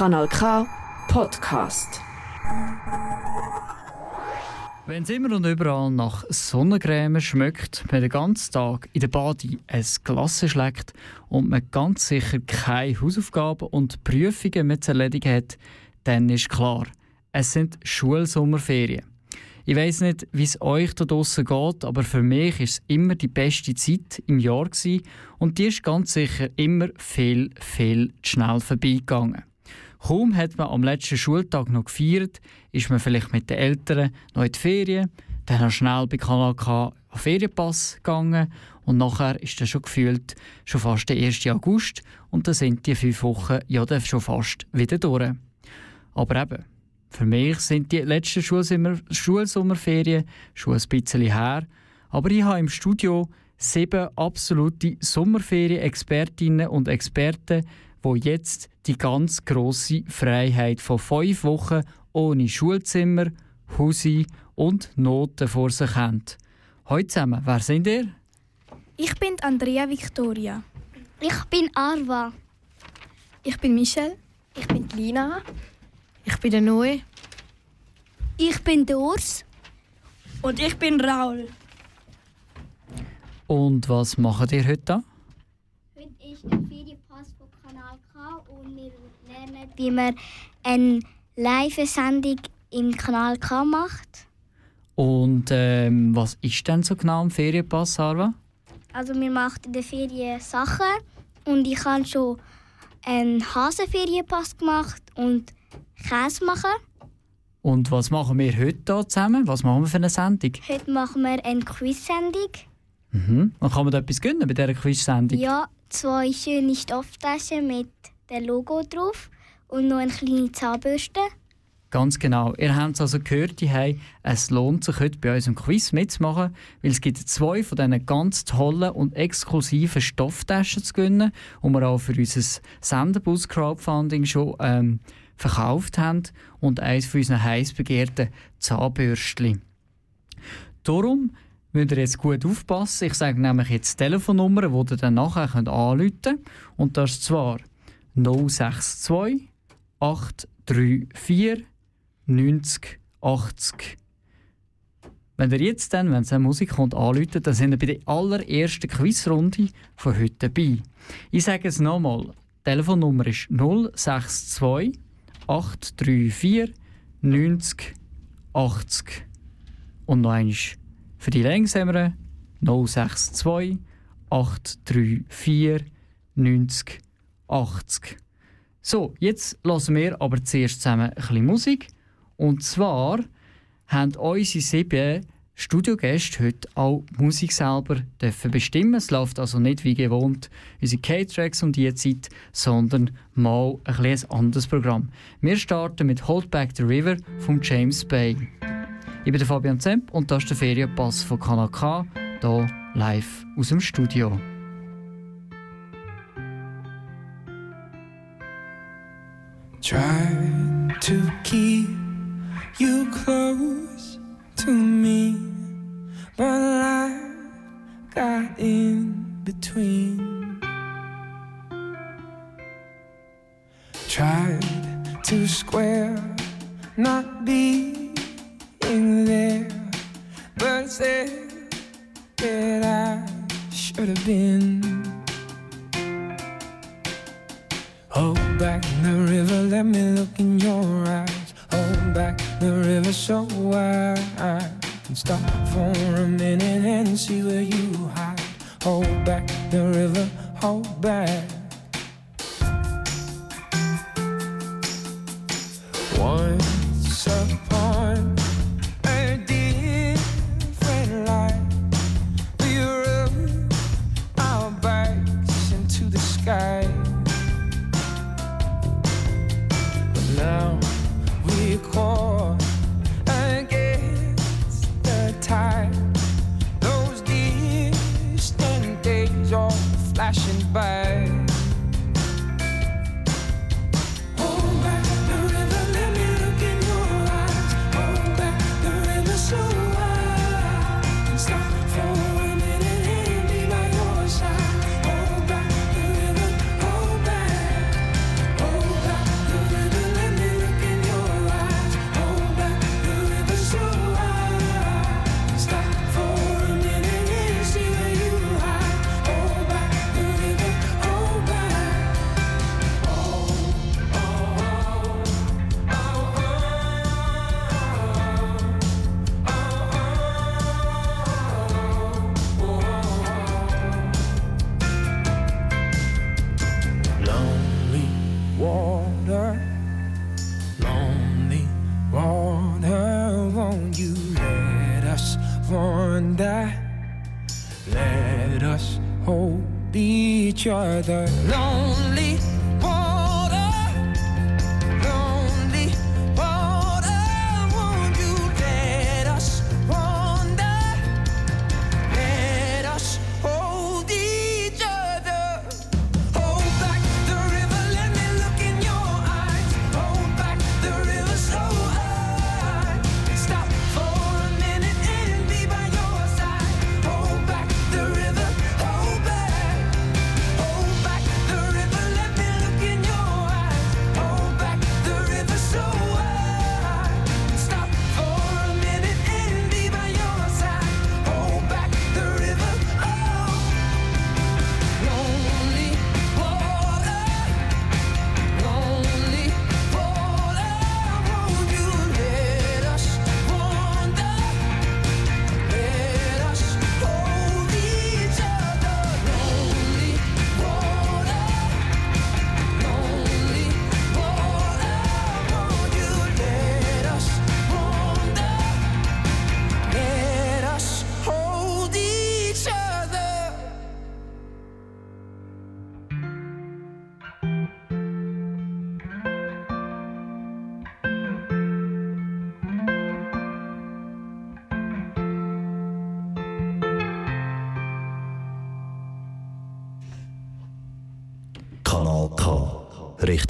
Kanal K Podcast. Wenn es immer und überall nach Sonnencreme schmeckt, man den ganzen Tag in der Bade ein Glas schlägt und man ganz sicher keine Hausaufgaben und Prüfungen mehr zu erledigen hat, dann ist klar, es sind Schulsommerferien. Ich weiß nicht, wie es euch da draußen geht, aber für mich ist es immer die beste Zeit im Jahr gewesen und die ist ganz sicher immer viel, viel zu schnell vorbeigegangen. Kaum hat man am letzten Schultag noch gefeiert, ist man vielleicht mit den Eltern noch in die Ferien, dann noch schnell bei Kanal K auf Ferienpass gegangen und nachher ist dann schon gefühlt schon fast der 1. August und dann sind die fünf Wochen ja dann schon fast wieder durch. Aber eben, für mich sind die letzten Schulsommer Schulsommerferien schon ein bisschen her, aber ich habe im Studio sieben absolute Sommerferien-Expertinnen und Experten, wo jetzt die ganz große Freiheit von fünf Wochen ohne Schulzimmer, Husi und Noten vor sich haben. Heute zusammen, wer sind ihr? Ich bin Andrea Victoria. Ich bin Arva. Ich bin Michelle. Ich bin Lina. Ich bin der Noe. Ich bin Dors. Und ich bin Raul. Und was macht ihr heute da? Heute ist der Ferienpass von Kanal K und wir lernen, wie man eine Live-Sendung im Kanal K macht. Und ähm, was ist denn so genau ein Ferienpass, Arva? Also wir machen in der Ferien Sachen und ich habe schon einen Hasenferienpass gemacht und Käse machen. Und was machen wir heute da zusammen? Was machen wir für eine Sendung? Heute machen wir eine Quiz-Sendung. Mhm. Und kann man da etwas gönnen bei dieser Quiz-Sendung? Ja, zwei schöne Stofftaschen mit dem Logo drauf und noch eine kleine Zahnbürste. Ganz genau. Ihr habt es also gehört, die es lohnt sich heute bei unserem Quiz mitzumachen, weil es gibt zwei von diesen ganz tollen und exklusiven Stofftaschen zu gewinnen, die wir auch für unser Senderbus Crowdfunding schon ähm, verkauft haben und eines von unseren heiß begehrten Zahnbürstchen. Darum müsst ihr jetzt gut aufpassen. Ich sage nämlich jetzt die Telefonnummer, die ihr dann nachher anrufen könnt. Und das ist zwar 062 834 90 80. Wenn ihr jetzt dann, wenn es Musik kommt, anruft, dann sind wir bei der allerersten Quizrunde von heute dabei. Ich sage es nochmal. Telefonnummer ist 062 834 90 80. Und noch einmal für die Längsameren 062 834 90 80. So, jetzt hören wir aber zuerst zusammen ein bisschen Musik. Und zwar haben unsere sieben Studiogäste heute auch Musik selber dürfen bestimmen. Es läuft also nicht wie gewohnt unsere K-Tracks um diese Zeit, sondern mal ein, ein anderes Programm. Wir starten mit Hold Back the River von James Bay. Ich bin Fabian Zemp und das ist der Ferienpass von Kanal K, hier live aus dem Studio. Try to keep you close to me, but life got in between. Tried to square, not being there, but said that I should have been. Stop for a minute and see where you hide. Hold back the river, hold back. that let us hold each other lonely.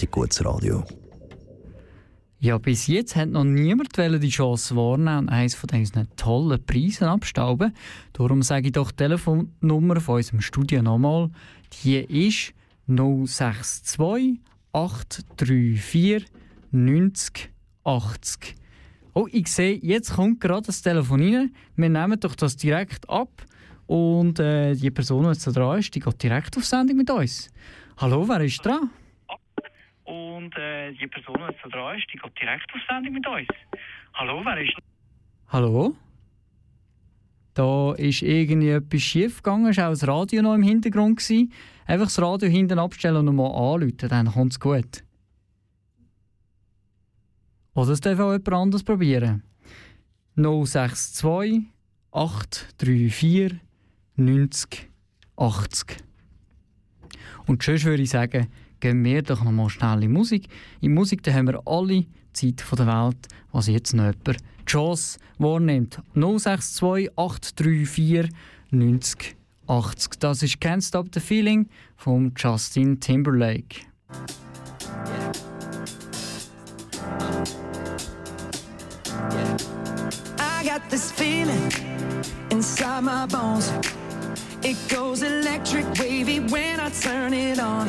Richtig gutes Radio. Ja, bis jetzt hat noch niemand die Chance wahrnehmen und eines von diesen tollen Preisen abstauben. Darum sage ich doch die Telefonnummer von unserem Studio nochmal. Die ist 062 834 90 80. Oh, ich sehe, jetzt kommt gerade das Telefon rein. Wir nehmen doch das direkt ab. Und äh, die Person, die jetzt da dran ist, die geht direkt auf Sendung mit uns. Hallo, wer ist dran? Und äh, die Person, die jetzt da dran ist, die geht direkt auf Sendung mit uns. Hallo, wer ist Hallo? Da ist irgendwie etwas schief gegangen. War auch das Radio noch im Hintergrund. Gewesen. Einfach das Radio hinten abstellen und nochmal anrufen, dann kommt es gut. Oder es darf auch jemand anderes probieren. 062 834 90 80. Und sonst würde ich sagen, gehen wir doch noch mal schnell in Musik. In Musik da haben wir alle Zeit der Welt, was jetzt noch jemand die Chance wahrnimmt. 062 834 90 80. Das ist Can't Stop the Feeling von Justin Timberlake. I got this feeling inside my bones. It goes electric wavy when I turn it on.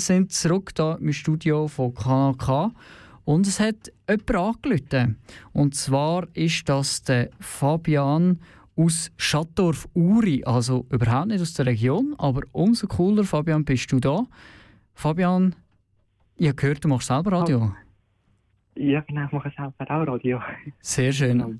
Sind zurück da im Studio von Kanal K. Und es hat jemand angerufen. Und zwar ist das der Fabian aus Schattdorf-Uri. Also überhaupt nicht aus der Region, aber umso cooler, Fabian, bist du da. Fabian, ich habe gehört, du machst selber Radio. Ja, genau, ich mache selber auch Radio. Sehr schön.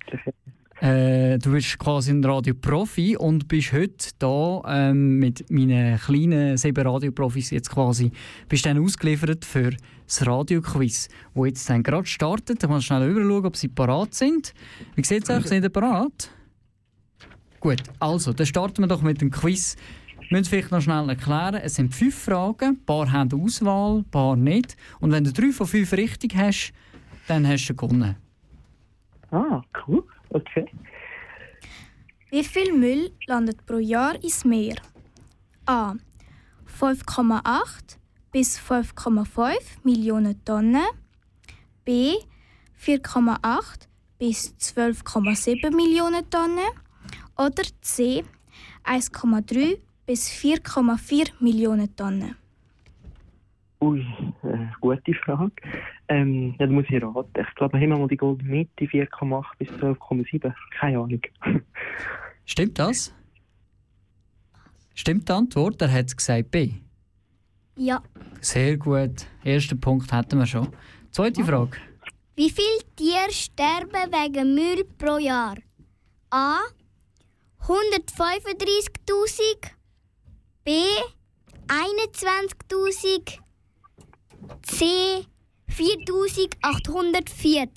Äh, du bist quasi ein Radioprofi und bist heute da ähm, mit meinen kleinen sieben Radioprofis jetzt quasi bist dann ausgeliefert für das Radioquiz, wo jetzt gerade startet. Ich muss schnell überschauen, ob sie parat sind. Wie sieht es aus? Sind sie parat? Gut, also, dann starten wir doch mit dem Quiz. Wir müssen vielleicht noch schnell erklären. Es sind fünf Fragen, ein paar haben Auswahl, ein paar nicht. Und wenn du drei von fünf richtig hast, dann hast du gewonnen. Ah, cool. Okay. Wie viel Müll landet pro Jahr ins Meer? A. 5,8 bis 5,5 Millionen Tonnen. B. 4,8 bis 12,7 Millionen Tonnen. Oder C. 1,3 bis 4,4 Millionen Tonnen. Ui, äh, gute Frage. Ähm, ja, da muss ich raten. Ich glaube, wir haben mal die goldene Mitte, 4,8 bis 12,7. Keine Ahnung. Stimmt das? Stimmt die Antwort? Er hat gesagt B. Ja. Sehr gut. Ersten Punkt hatten wir schon. Zweite Frage. Wie viele Tiere sterben wegen Müll pro Jahr? A. 135.000. B. 21.000. C. 4.840.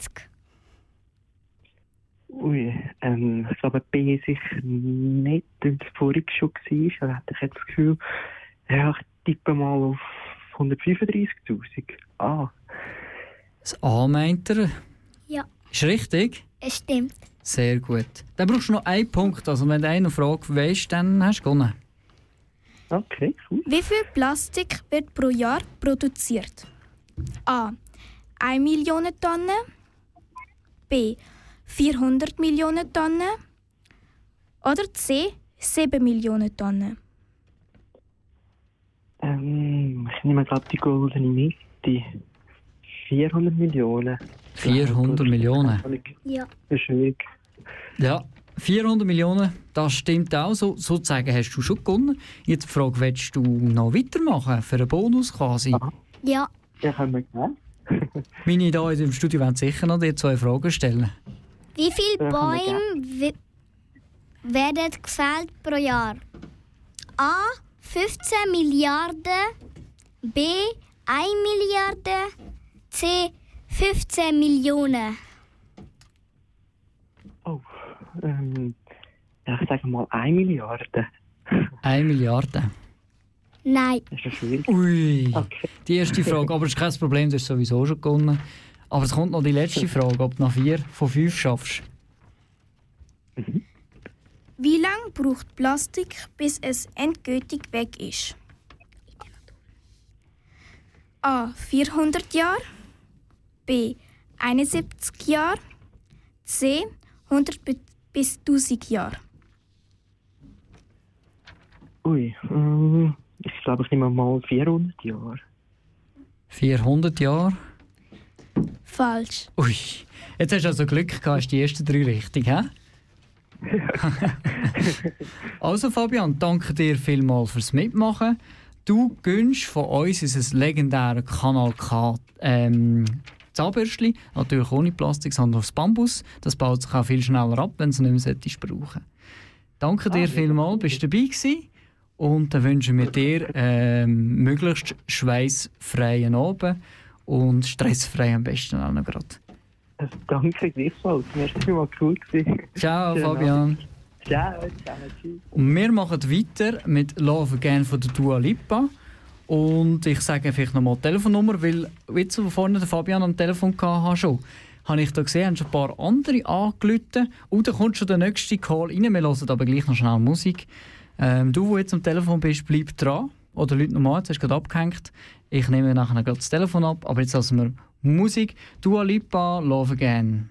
Ui, ähm, ich glaube, B sicher nicht, weil es vorhin schon war. Da hätte ich jetzt das Gefühl, ja, ich tippe mal auf 135.000. Ah, Das A meint er. Ja. Ist richtig? Es stimmt. Sehr gut. Dann brauchst du noch einen Punkt. Also wenn du eine Frage weißt, dann hast du gewonnen. okay, cool. Wie viel Plastik wird pro Jahr produziert? A. 1 Million Tonnen. B. 400 Millionen Tonnen. Oder C. 7 Millionen Tonnen. Ähm, ich nehme gerade die goldene Mitte. 400 Millionen. 400 Millionen. Ja. Das ist schwierig. Ja, 400 Millionen, das stimmt auch. So, sozusagen hast du schon gewonnen. Jetzt die Frage, willst du noch weitermachen? Für einen Bonus quasi? Ja. Ja, können wir gerne. Meine hier im Studio werden sicher noch dir zwei Fragen stellen. Wie viele Bäume werden gefällt pro Jahr? A. 15 Milliarden. B. 1 Milliarde. C. 15 Millionen. Oh, ähm, ich sage mal 1 Milliarde. 1 Milliarde. Nein. Das ist schwierig. Ui, Okay. die erste Frage. Aber es ist kein Problem, du hast sowieso schon gewonnen. Aber es kommt noch die letzte Frage, ob du nach vier von fünf schaffst. Wie lange braucht Plastik, bis es endgültig weg ist? A. 400 Jahre. B. 71 Jahre. C. 100 bi- bis 1000 Jahre. Ui, ähm, ich glaube, ich nehme mal 400 Jahre. 400 Jahre. Falsch. Ui, jetzt hast du also Glück gehabt, hast die ersten drei richtig, hä? also Fabian, danke dir vielmals fürs Mitmachen. Du gönnst von uns unser legendäres Kanal K ähm, Zahnbürstchen, natürlich ohne Plastik, sondern aus Bambus. Das baut sich auch viel schneller ab, wenn du es nicht mehr brauchen Danke dir vielmals, bist du dabei gewesen. Und dann wünschen wir dir ähm, möglichst schweißfreien Abend und stressfrei am besten auch noch gerade. Danke gleichfalls. Merci mal cool gewesen. Ciao Fabian. Ciao, ciao, tschüss. Und wir machen weiter mit Love Again von der Dua Lipa. Und ich sage vielleicht nochmal die Telefonnummer, weil jetzt, wo vorne der Fabian am Telefon hatte, schon, habe ich da gesehen, haben schon ein paar andere angerufen. Und dann kommt schon der nächste Call rein. Wir hören aber gleich noch schnell Musik. Ähm, du, der jetzt am Telefon bist, bleib dran. Oder Leute nochmal, jetzt hast du gerade abgehängt. Ich nehme nachher gerade das Telefon ab. Aber jetzt lassen wir Musik. Dua Lipa, Love Again.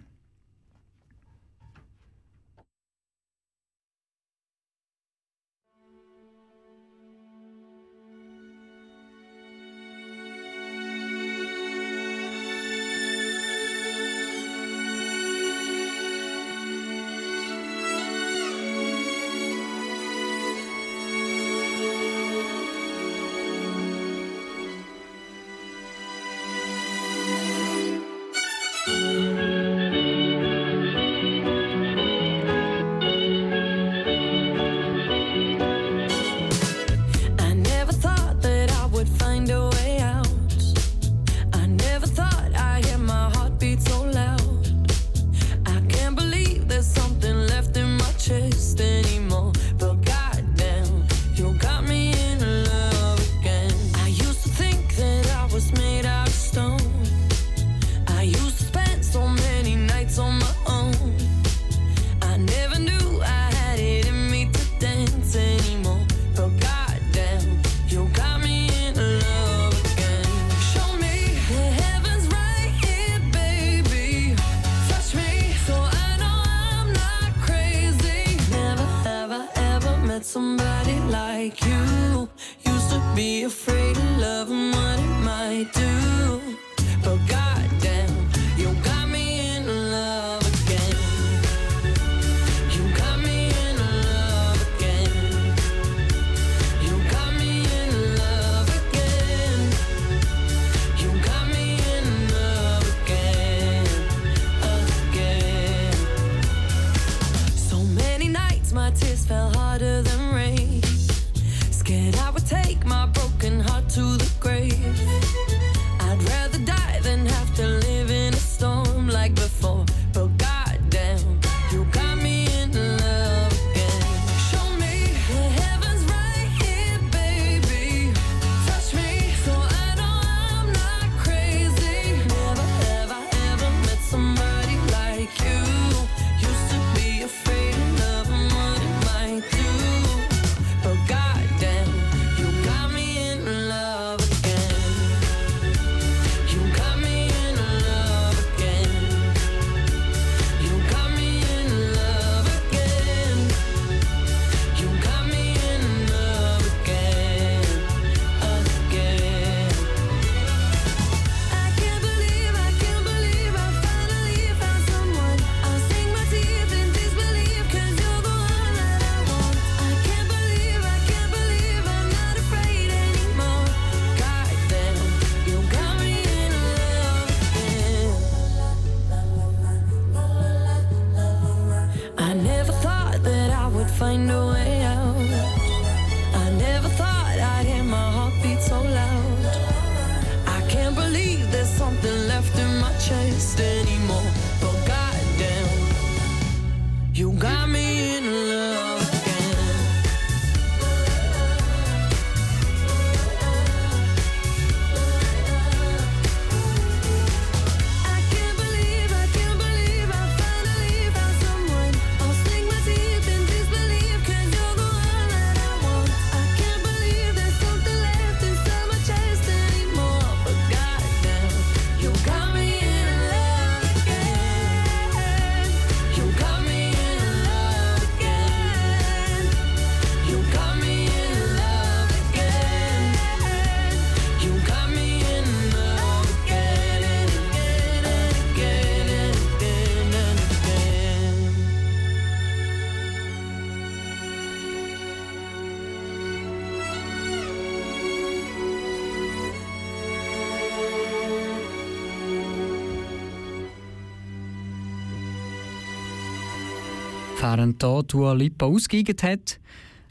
Da Dua Lipa ausgeigert hat,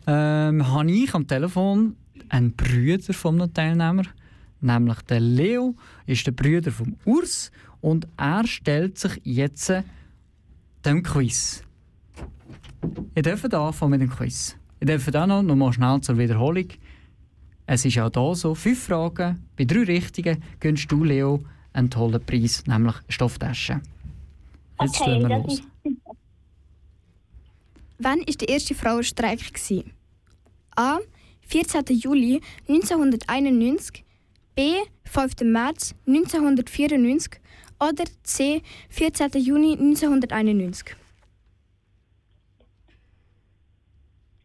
ähm, habe ich am Telefon einen Brüder von einem Teilnehmer, nämlich der Leo, ist der Brüder vom Urs und er stellt sich jetzt dem Quiz. Ihr dürft anfangen mit dem Quiz. Ihr dürft auch noch, noch mal schnell zur Wiederholung. Es ist auch hier so, fünf Fragen, bei drei richtigen gönnst du, Leo, einen tollen Preis, nämlich Stofftasche. Jetzt Okay, wir los. ist. Wann war der erste Frauenstreik? gewesen? A. 14. Juli 1991, B. 5. März 1994 oder C. 14. Juni 1991.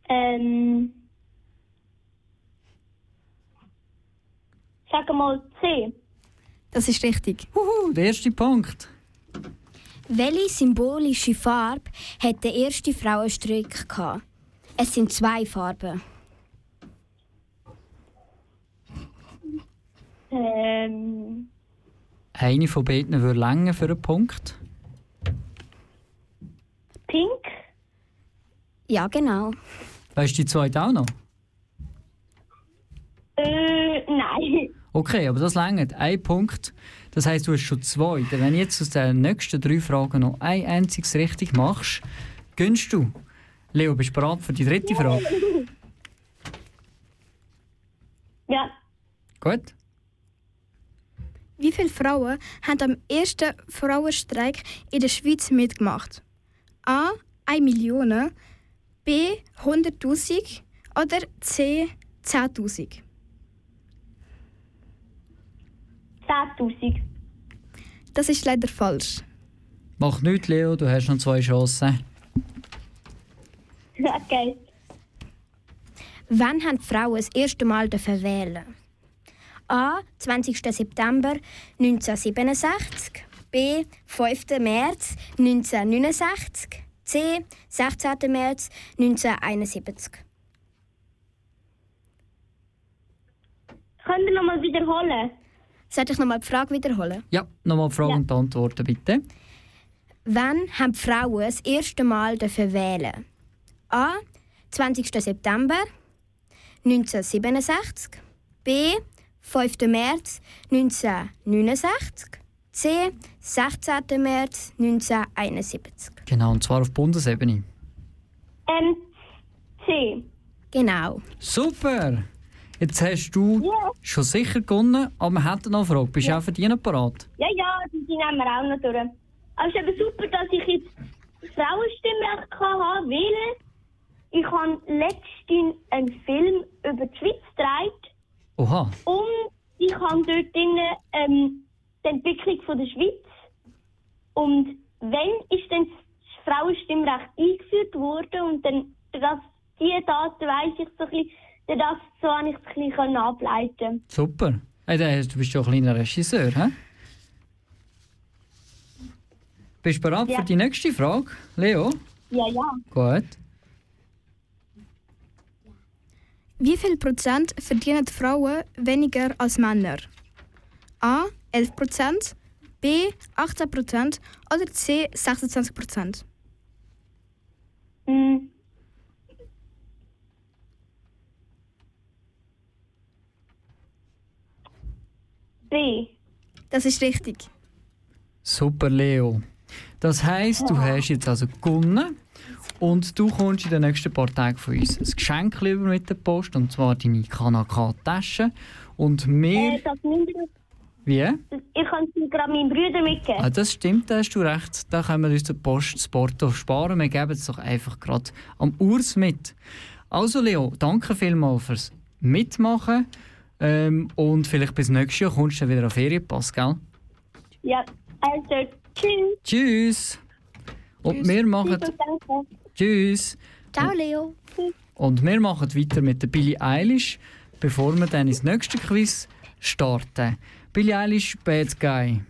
Ähm. Sag mal C. Das ist richtig. Uhu, der erste Punkt. Welche symbolische Farbe hat der erste Frauenstreik gehabt? Es sind zwei Farben. Ähm. Eine von beiden würde länger für einen Punkt. Pink? Ja, genau. Weißt du die zweite auch noch? Äh, nein. Okay, aber das längert. Ein Punkt. Das heisst, du hast schon zwei. Wenn du jetzt aus den nächsten drei Fragen noch ein einziges richtig machst, gönnst du. Leo, bist du bereit für die dritte Frage? Ja. Gut. Wie viele Frauen haben am ersten Frauenstreik in der Schweiz mitgemacht? A. 1 Million, B. 100.000 oder C. 10.000? 10.000. Das ist leider falsch. Mach nichts, Leo, du hast noch zwei Chancen. Okay. Wann haben die Frauen das erste Mal wählen? A. 20. September 1967, B. 5. März 1969, C. 16. März 1971. Könnt ihr nochmal wiederholen? Soll ich nochmal die Frage wiederholen? Ja, nochmal die Frage Ja. und Antworten bitte. Wann haben die Frauen das erste Mal dürfen wählen? A. 20. September 1967, B. 5. März 1969, C. 16. März 1971. Genau, und zwar auf Bundesebene. Ähm, C. Genau. Super! Jetzt hast du Ja. schon sicher gewonnen, aber wir hätten noch eine Frage. Bist du auch für die noch parat? Ja, ja, die nehmen wir auch noch durch. Aber es ist eben super, dass ich jetzt Frauenstimmrecht habe, weil ich habe letztens einen Film über die Schweiz gedreht Oha, und ich habe dort drin, ähm, die Entwicklung von der Schweiz. Und wenn ist denn das Frauenstimmrecht eingeführt worden und dann das, die Daten weiss ich so ein bisschen, das, so habe ich es ein bisschen ableiten super. Hey, du bist ja ein kleiner Regisseur, hä? Bist du bereit Ja. für die nächste Frage, Leo? Ja, ja. Gut. Wie viel Prozent verdienen die Frauen weniger als Männer? A. 11 Prozent, B. 18 Prozent oder C. 26 Prozent? Mm. B. Das ist richtig. Super, Leo. Das heisst, du hast jetzt also gewonnen und du kommst in den nächsten paar Tagen von uns ein Geschenk über mit der Post, und zwar deine Kanaka-Tasche. Und Äh, wir... das Wie? ich kann es gerade meinen Brüdern mitgeben. Ah, das stimmt, da hast du recht. Da können wir uns den Post das Porto sparen. Wir geben es doch einfach gerade am Urs mit. Also Leo, danke vielmals fürs Mitmachen. Ähm, und vielleicht bis nächstes Jahr kommst du dann wieder auf Ferienpass, gell? Ja, also tschüss. Tschüss! Und wir machen... Tschüss. Tschüss! Ciao, Leo. Und wir machen weiter mit der Billie Eilish, bevor wir dann ins nächste Quiz starten. Billie Eilish, Bad Guy.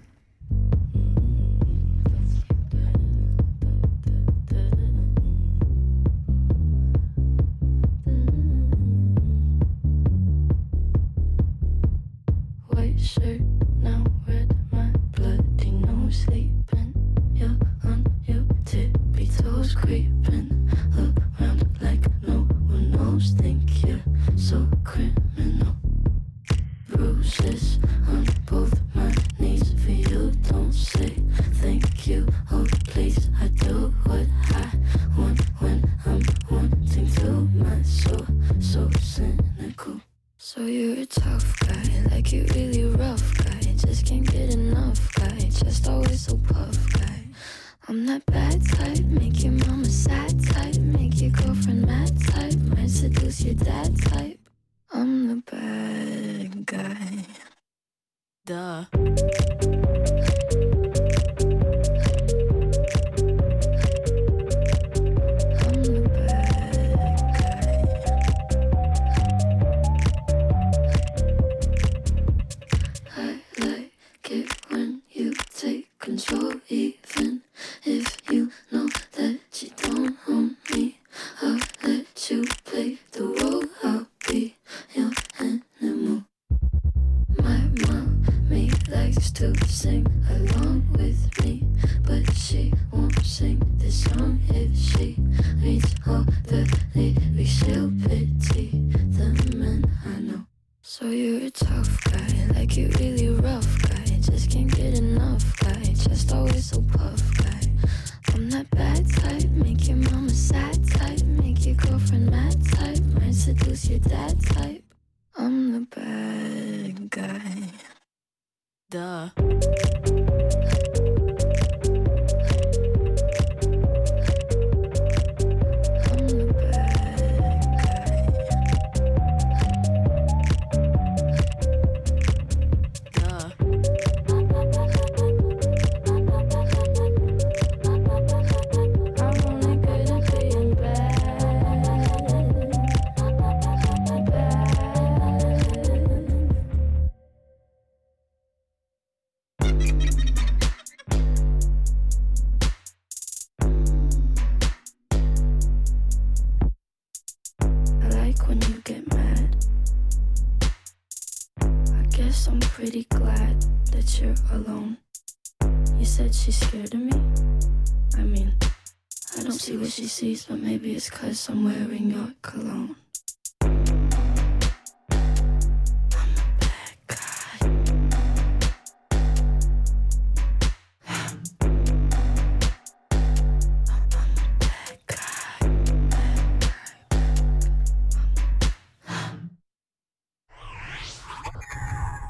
because I'm wearing your cologne.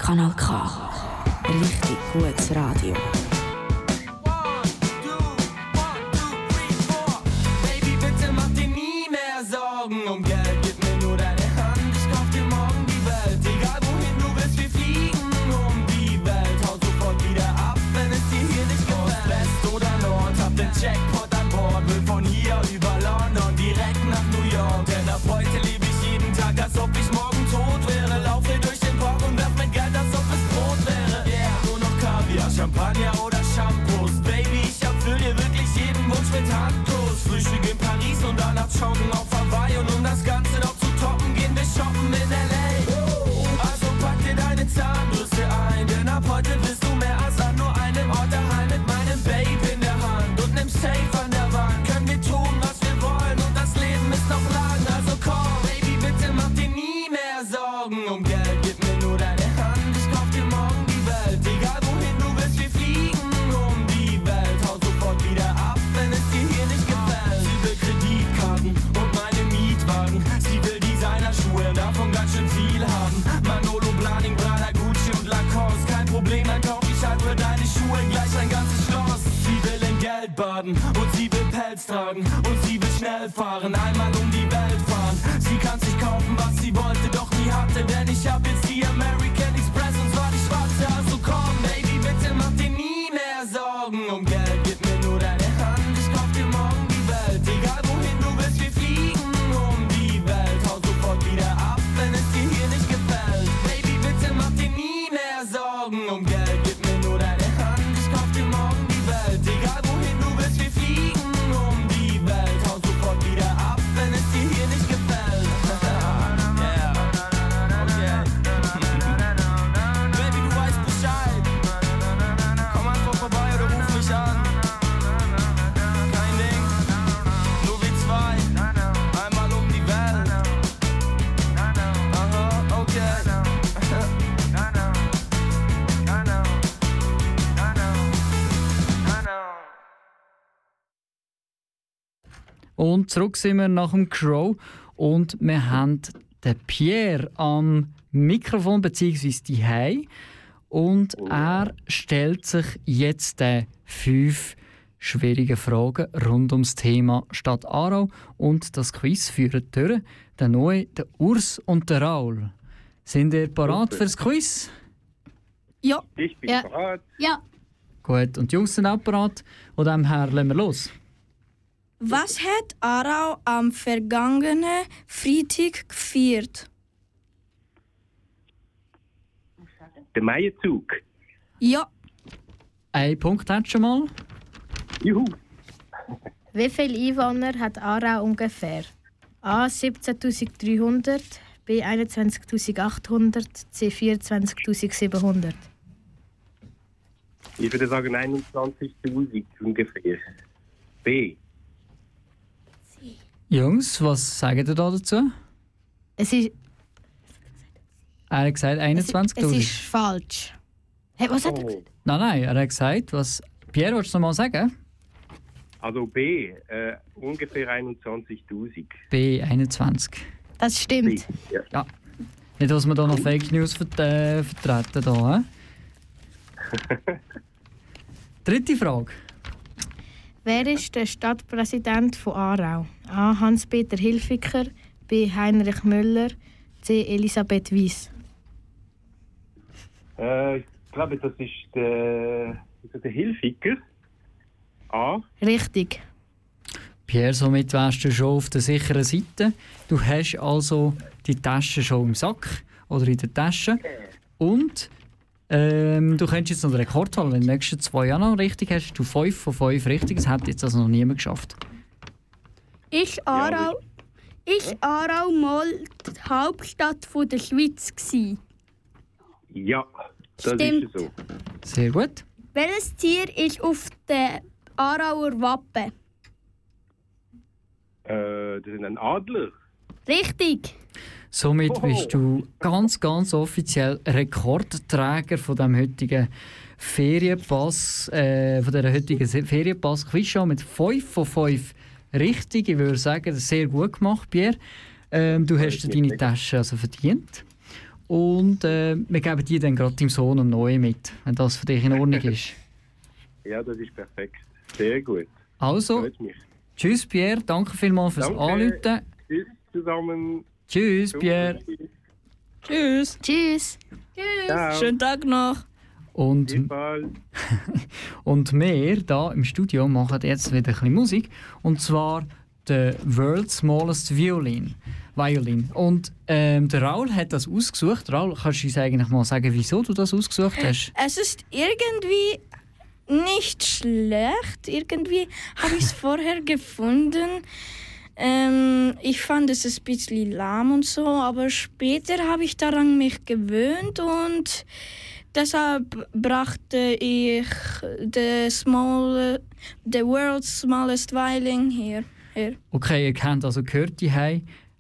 Kanal told off sterben und sie will Pelz tragen und sie will schnell fahren, einmal um die Welt fahren. Sie kann sich kaufen, was sie wollte, doch nie hatte, denn ich hab jetzt die Und zurück sind wir nach dem Crow und wir haben den Pierre am Mikrofon bzw. die Hei und er stellt sich jetzt den fünf schwierigen Fragen rund ums Thema Stadt Aarau und das Quiz führen durch der Neue, der Urs und der Raul. Sind ihr parat Super. fürs Quiz? Ja. Ich bin Ja. bereit. Ja. Gut, und die Jungs sind auch parat. Von dem her lassen wir los. Was hat Aarau am vergangenen Freitag gefeiert? Der Meierzug. Ja. Ein Punkt hat schon mal. Juhu. Wie viele Einwohner hat Aarau ungefähr? A 17.300, B 21.800, C 24.700. Ich würde sagen 21.000 ungefähr. B. Jungs, was sagen ihr da dazu? Es ist, Er hat gesagt es 21.000. ist falsch. Hey, was hat er gesagt? Nein, nein, er hat gesagt, was. Pierre, willst du noch mal sagen? Also B. Äh, ungefähr 21.000. B 21. Das stimmt. Ja. Ja. Nicht, dass wir da noch Fake News vert äh, vertreten. Da, hä? Dritte Frage. Wer ist der Stadtpräsident von Aarau? A. Hans-Peter Hilfiger, B. Heinrich Müller, C. Elisabeth Wies. Äh, ich glaube, das ist der, der Hilfiger. A. Richtig. Pierre, somit wärst du schon auf der sicheren Seite. Du hast also die Tasche schon im Sack oder in der Tasche. Und ähm, du könntest jetzt noch den Rekord holen. Wenn du die nächsten zwei Jahre noch richtig hast, hast du 5 von 5 richtig. Das hat jetzt also noch niemand geschafft. Ist Aarau, ist Aarau mal die Hauptstadt von der Schweiz gsi? Ja, das Stimmt. ist so. Sehr gut. Welches Tier ist auf dem Aarauer Wappen? Äh, das ist ein Adler. Richtig. Somit bist du ganz, ganz offiziell Rekordträger von dem heutigen Ferienpass, äh, von der heutigen Se- Ferienpass Quizshow mit 5 von 5 richtig. Ich würde sagen, das ist sehr gut gemacht, Pierre. Ähm, du hast deine Tasche also verdient. Und äh, wir geben dir dann gerade deinem Sohn und Neue mit, wenn das für dich in Ordnung ist. Ja, das ist perfekt. Sehr gut. Also, tschüss Pierre, danke vielmals fürs Danke. Anrufen. Tschüss zusammen. Tschüss Pierre. Tschüss. Tschüss. Tschüss. Ciao. Schönen Tag noch. Und, und wir hier im Studio machen jetzt wieder ein bisschen Musik. Und zwar The World's Smallest Violin. Violin. Und ähm, der Raul hat das ausgesucht. Raul, kannst du uns eigentlich mal sagen, wieso du das ausgesucht hast? Es ist irgendwie nicht schlecht. Irgendwie habe ich es vorher gefunden. Ähm, ich fand es ein bisschen lahm und so, aber später habe ich daran mich gewöhnt und deshalb brachte ich the small, the world's smallest violin hier. hier. Okay, ihr kennt also gehört die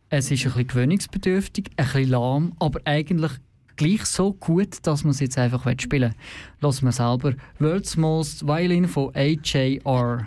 Es ist ein bisschen gewöhnungsbedürftig, ein bisschen lahm, aber eigentlich gleich so gut, dass man es jetzt einfach spielen will. Lassen wir selber World's Smallest Violin von AJR.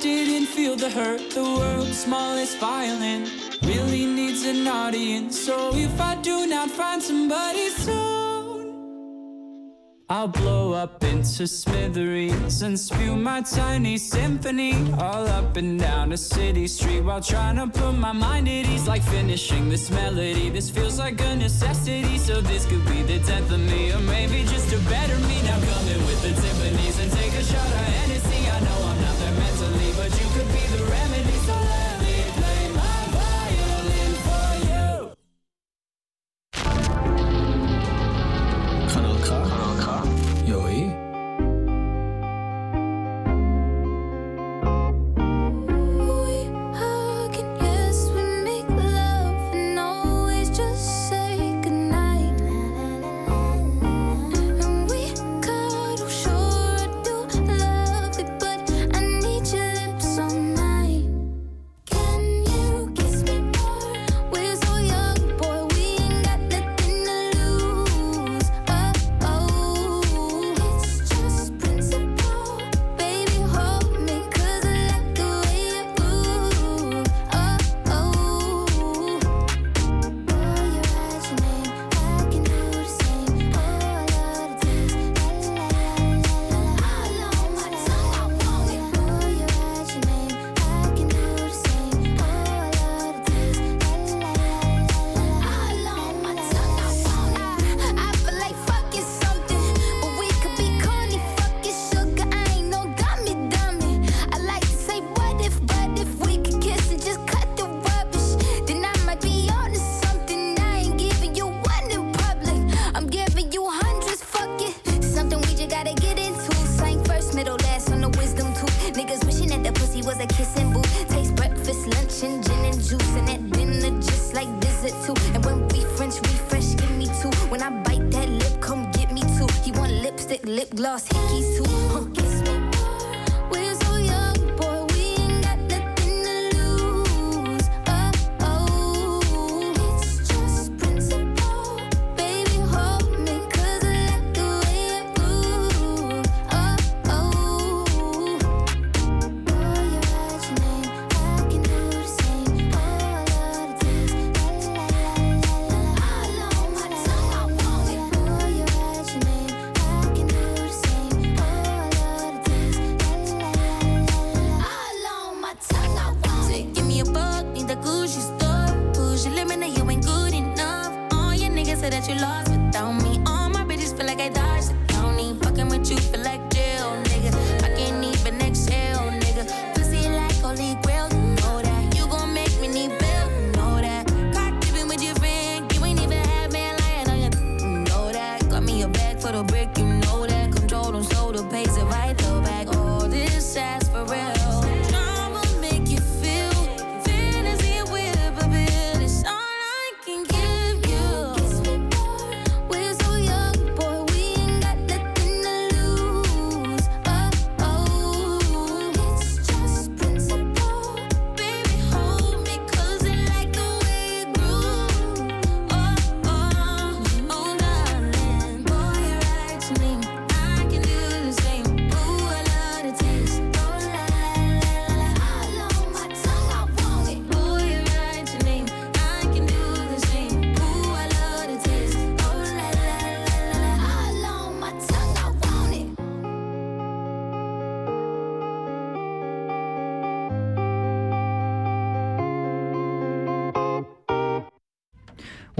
didn't feel the hurt. The world's smallest violin really needs an audience. So if I do not find somebody soon, I'll blow up into smithereens and spew my tiny symphony all up and down a city street while trying to put my mind at ease. Like finishing this melody, this feels like a necessity. So this could be the tenth of me, or maybe just a better me. Now coming with the Tiffany's.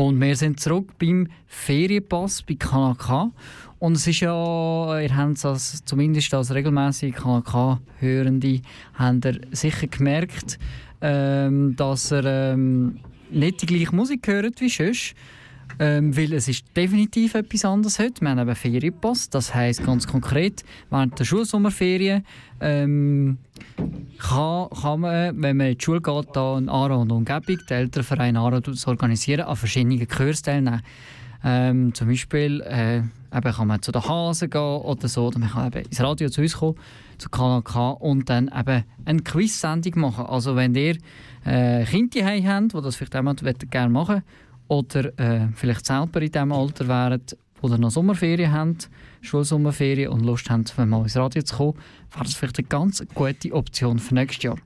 Und wir sind zurück beim Ferienpass bei Kanaka. Und es ist ja, ihr habt es zumindest als regelmäßige ihr sicher gemerkt, ähm, dass ihr ähm, nicht die gleiche Musik hört wie sonst. Ähm, weil es ist definitiv etwas anderes heute. Wir haben eben Ferienpass. Das heisst ganz konkret, während der Schulsommerferien ähm, kann, kann man, wenn man in die Schule geht, da in Aarau und Umgebung, der Elternverein Aarau zu organisieren, an verschiedenen Kurs teilnehmen. Ähm, zum Beispiel äh, eben kann man zu den Hasen gehen oder so, oder man kann eben ins Radio zu uns kommen, zu Kanal K und dann eben eine Quiz-Sendung machen. Also wenn ihr äh, Kinder habt, die das vielleicht auch gerne machen oder äh, vielleicht selber in diesem Alter wären, wo ihr noch Sommerferien habt, Schulsommerferien und Lust habt, mal ins Radio zu kommen, wäre das vielleicht eine ganz gute Option für nächstes Jahr.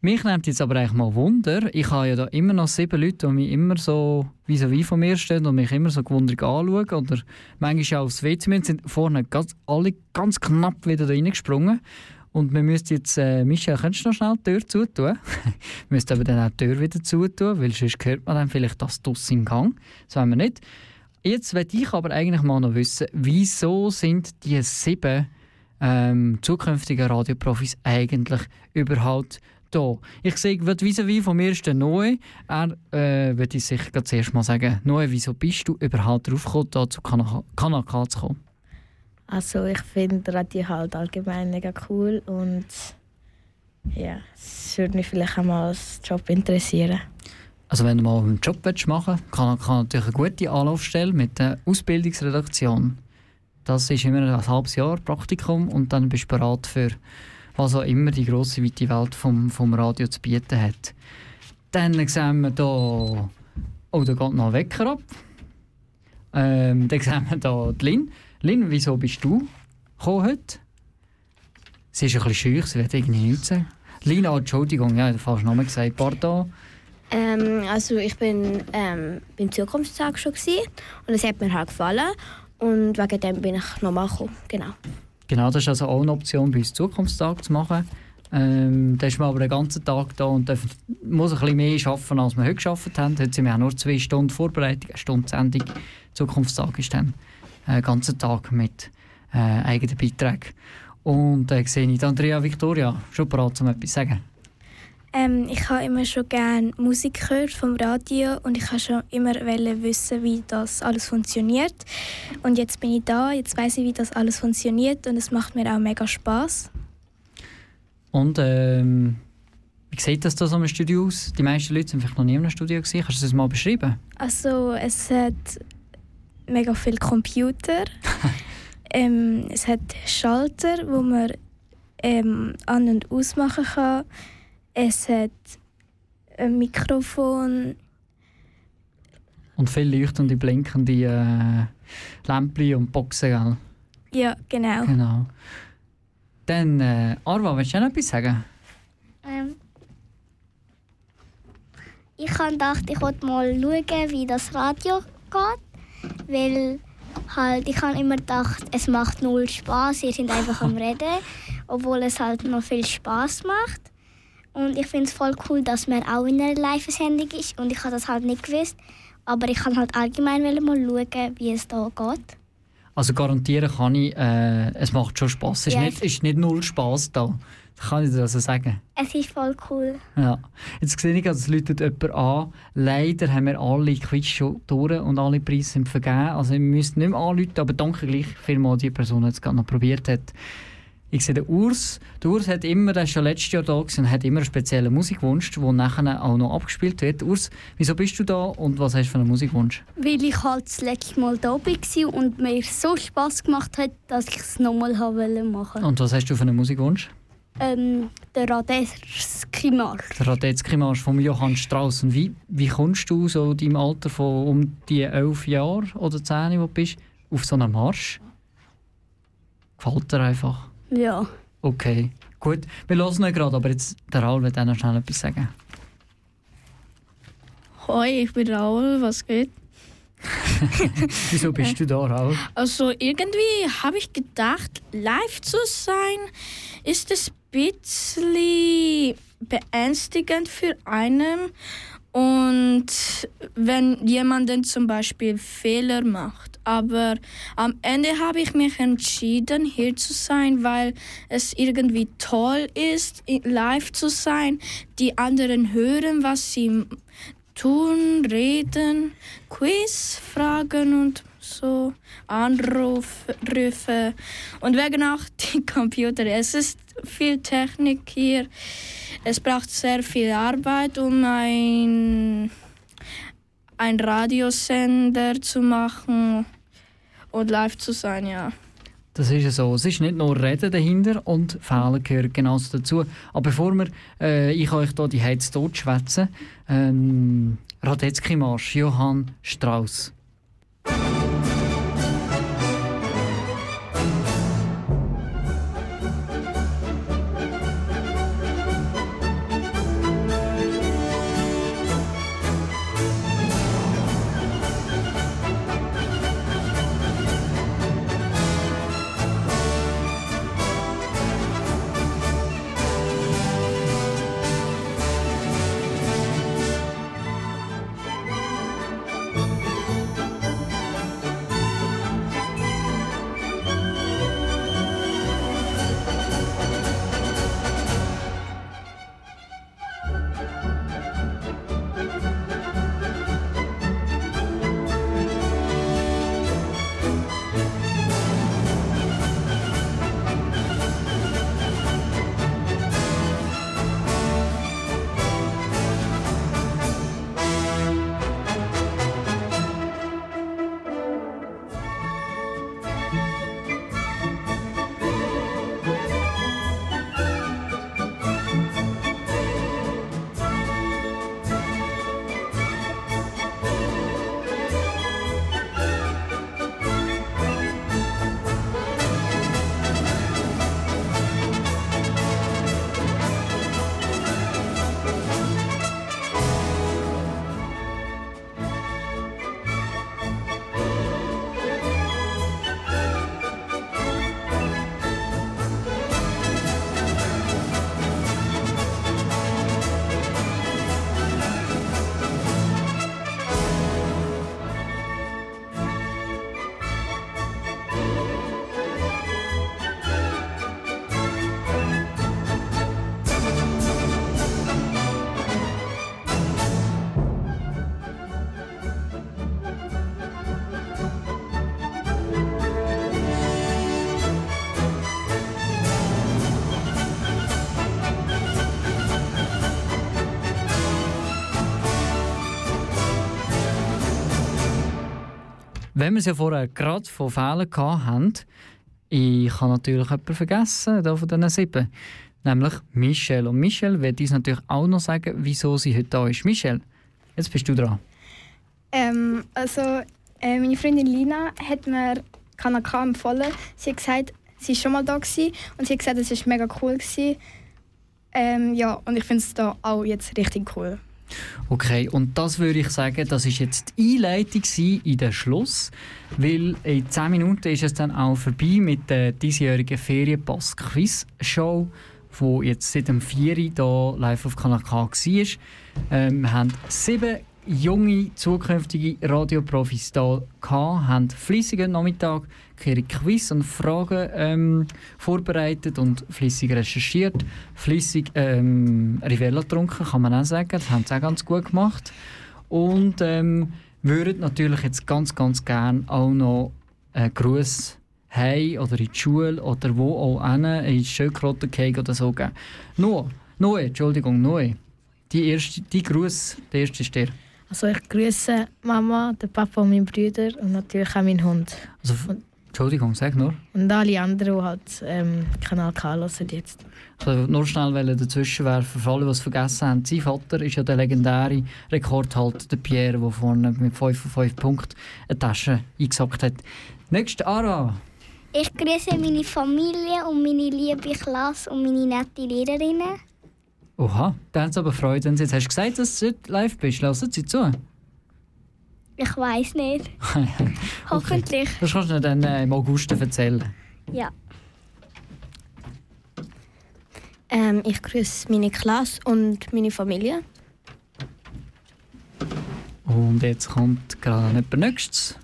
Mich nimmt jetzt aber eigentlich mal Wunder. Ich habe ja da immer noch sieben Leute, die mich immer so vis-à-vis von mir stehen und mich immer so gewundert anschauen. Oder manchmal auch aufs WC. Sind vorne ganz, alle ganz knapp wieder da reingesprungen. Und wir müssen jetzt, äh, Michel, könntest du noch schnell die Tür zutun? wir müssen aber dann auch die Tür wieder zutun, weil sonst hört man dann vielleicht das Duss im Gang. Das wollen wir nicht. Jetzt möchte ich aber eigentlich mal noch wissen, wieso sind die sieben ähm, zukünftigen Radioprofis eigentlich überhaupt da? Ich sehe, vis-à-vis von mir ist der Noe. Er äh, würde ich sicher zuerst mal sagen, Noe, wieso bist du überhaupt drauf gekommen, da zu Kanaka zu kommen? Also ich finde Radio halt allgemein mega cool und ja, es würde mich vielleicht auch mal als Job interessieren. Also wenn du mal einen Job machen willst, kann, kann natürlich eine gute Anlaufstelle mit der Ausbildungsredaktion. Das ist immer ein halbes Jahr Praktikum und dann bist du bereit für was auch immer die grosse, weite Welt vom, vom Radio zu bieten hat. Dann sehen wir hier, oh, da geht noch ein Wecker ab. Ähm, dann sehen wir hier die Lin. Lin, wieso bist du heute? Sie ist ein bisschen schüch, sie wird irgendwie nichts sagen. Lina, Entschuldigung, ja, du falsch Namen gesagt. Pardon. Ähm, also ich bin ähm, beim Zukunftstag schon gewesen, und es hat mir halt gefallen und wegen dem bin ich nochmal gekommen. Genau. Genau, das ist also auch eine Option, bei uns Zukunftstag zu machen. Ähm, da ist man aber den ganzen Tag da und muss ein bisschen mehr arbeiten, als wir heute geschafft haben. Heute sind wir auch nur zwei Stunden Vorbereitung, eine Stunde Sendung. Zukunftstag ist dann einen ganzen Tag mit äh, eigenen Beiträgen. Und äh, sehe ich Andrea Victoria schon bereit, um etwas zu sagen. Ähm, ich habe immer schon gerne Musik gehört vom Radio und ich habe schon immer wissen, wie das alles funktioniert. Und jetzt bin ich da, jetzt weiß ich, wie das alles funktioniert und es macht mir auch mega Spaß. Und ähm, wie sieht das da so im Studio aus? Die meisten Leute sind vielleicht noch nie in einem Studio gesehen. Kannst du das mal beschreiben? Also es hat mega viele Computer. ähm, es hat Schalter, wo man ähm, an- und ausmachen kann. Es hat ein Mikrofon. Und viele leuchtende, blinkende äh, Lämpchen und Boxen, gell? Ja, genau. genau. Dann, äh, Arva, willst du noch etwas sagen? Ähm, ich habe gedacht, ich wollte mal schauen, wie das Radio geht weil halt, ich habe immer gedacht, es macht null Spaß, ihr seid einfach am Reden, obwohl es halt noch viel Spaß macht. Und ich finde es voll cool, dass man auch in einer Live-Sendung ist und ich habe das halt nicht gewusst, aber ich kann halt allgemein mal schauen, wie es da geht. Also garantieren kann ich, äh, es macht schon Spaß. Es ist, nicht, ist nicht null Spaß da. Das kann ich dir also sagen. Es ist voll cool. Ja. Jetzt sehe ich, also es läutet jemand an. Leider haben wir alle Quiz schon durch und alle Preise sind vergeben. Also wir müssen nicht mehr anrufen, aber danke gleich vielmals die Person, die es gerade noch probiert hat. Ich sehe den Urs. Der Urs hat immer, der ist schon letztes Jahr da und hat immer einen speziellen Musikwunsch, der nachher auch noch abgespielt wird. Urs, wieso bist du da und was hast du für einen Musikwunsch? Weil ich halt das letzte Mal da war und mir so Spass gemacht hat, dass ich es nochmal machen wollte. Und was hast du für einen Musikwunsch? Ähm, der Radetzky-Marsch. Der Radetzky-Marsch von Johann Strauss. Und wie, wie kommst du so in deinem Alter von um die elf Jahre oder zehn, wo du bist, auf so einen Marsch? Gefällt dir einfach? Ja. Okay, gut. Wir hören ihn gerade, aber jetzt der Raul wird auch noch schnell etwas sagen. Hoi, ich bin Raul, was geht? Wieso bist du da, Raul? Also irgendwie habe ich gedacht, live zu sein ist ein bisschen beängstigend für einen Und wenn jemand zum Beispiel Fehler macht. Aber am Ende habe ich mich entschieden, hier zu sein, weil es irgendwie toll ist, live zu sein. Die anderen hören, was sie tun, reden, Quiz, Fragen und so, Anrufe. Und wegen auch die Computer. Es ist viel Technik hier. Es braucht sehr viel Arbeit, um ein, ein Radiosender zu machen und live zu sein, ja. Das ist so. Es ist nicht nur Reden dahinter und Fehler gehören genauso dazu. Aber bevor wir äh, ich euch hier die Heiz tot schwätzen, ähm, Radetzky-Marsch, Johann Strauss. Wenn wir es ja vorher gerade von Fehlern haben, ich habe natürlich jemanden vergessen, da von diesen sieben. Nämlich Michelle. Und Michelle wird uns natürlich auch noch sagen, wieso sie heute da ist. Michelle, jetzt bist du dran. Ähm, also, äh, meine Freundin Lina hat mir Kanal K empfohlen. Sie hat gesagt, sie war schon mal da gewesen und sie hat gesagt, es war mega cool. Ähm, ja, und ich finde es da auch jetzt richtig cool. Okay, und das würde ich sagen, das ist jetzt die Einleitung in den Schluss, weil in 10 Minuten ist es dann auch vorbei mit der diesjährigen Ferienpass-Quiz-Show, die jetzt seit dem 4. Uhr hier live auf Kanal K war. Ähm, wir haben sieben junge, zukünftige Radioprofis hier gehabt, haben fleissigen Nachmittag ihre Quiz und Fragen ähm, vorbereitet und flüssig recherchiert. Flüssig ähm, Rivella getrunken, kann man auch sagen. Das haben sie auch ganz gut gemacht. Und ähm, würden natürlich jetzt ganz, ganz gerne auch noch einen Gruß heim oder in die Schule oder wo auch hin, in Schökrottencake oder so geben. Noah, Noe, Entschuldigung, Noe. Die erste, die Gruß, der erste ist der. Also ich grüße Mama, den Papa und meinen Brüder und natürlich auch meinen Hund. Also, Entschuldigung, sag nur. Und alle anderen, die halt ähm, Kanal K hören jetzt. Also nur schnell dazwischen werfen, für alle, die es vergessen haben. Sein Vater ist ja der legendäre Rekordhalter, der Pierre, der vorne mit 5 von 5 Punkten eine Tasche eingesackt hat. Nächste Ara. Ich grüße meine Familie und meine liebe Klasse und meine nette Lehrerinnen. Oha, da haben sie aber Freude. Wenn sie jetzt hast du gesagt, dass du heute live bist. Lassen sie zu. Ich weiß nicht. Hoffentlich. Das kannst du dann äh, im August erzählen. Ja. Ähm, ich grüße meine Klasse und meine Familie. Und jetzt kommt gerade jemand Nächstes.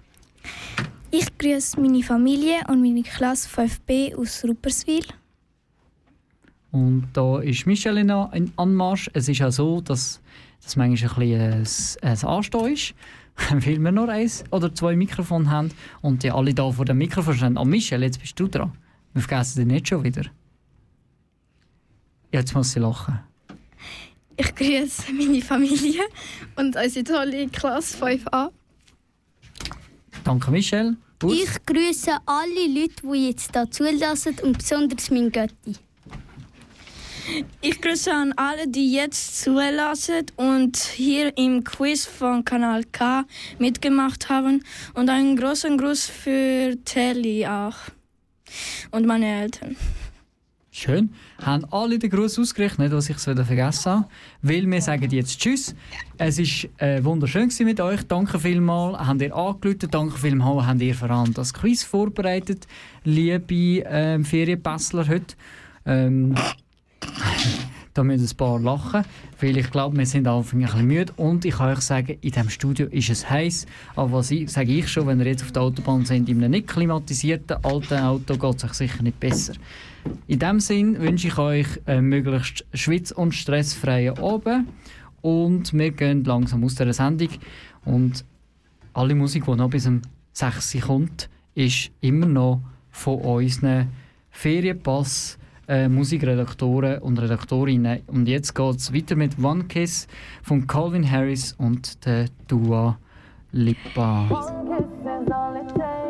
Ich grüße meine Familie und meine Klasse 5b aus Rupperswil. Und da ist Michelle in in Anmarsch. Es ist auch so, dass das manchmal ein bisschen ein, ein Anstehen ist, weil wir nur eins oder zwei Mikrofone haben und die alle da vor dem Mikrofon stehen. Oh Michelle, jetzt bist du dran. Wir vergessen dich nicht schon wieder. Jetzt muss sie lachen. Ich grüße meine Familie und unsere tolle Klasse 5a. Danke Michelle. Urs? Ich grüße alle Leute, die jetzt hier zulassen und besonders meinen Götti. Ich grüße an alle, die jetzt zulassen und hier im Quiz von Kanal K mitgemacht haben. Und einen großen Gruß für Telly auch. Und meine Eltern. Schön. Haben alle den Gruß ausgerichtet, nicht, was ich vergessen habe. Weil wir sagen jetzt Tschüss. Es war äh, wunderschön mit euch. Danke vielmals. Habt ihr angerufen. Danke vielmals. Habt ihr vor allem das Quiz vorbereitet, liebe ähm, Ferienpässler heute. Ähm, da müssen ein paar lachen, weil ich glaube, wir sind Anfang ein bisschen müde. Und ich kann euch sagen, in diesem Studio ist es heiß. Aber was ich, sage ich schon, wenn ihr jetzt auf der Autobahn sind, in einem nicht klimatisierten alten Auto geht es euch sicher nicht besser. In diesem Sinn wünsche ich euch einen möglichst schwitz- und stressfreien Abend. Und wir gehen langsam aus dieser Sendung. Und alle Musik, die noch bis um 6 Uhr kommt, ist immer noch von unseren Ferienpass äh, Musikredaktoren und Redaktorinnen. Und jetzt geht es weiter mit One Kiss von Calvin Harris und der Dua Lipa. Let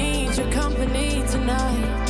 need your company tonight.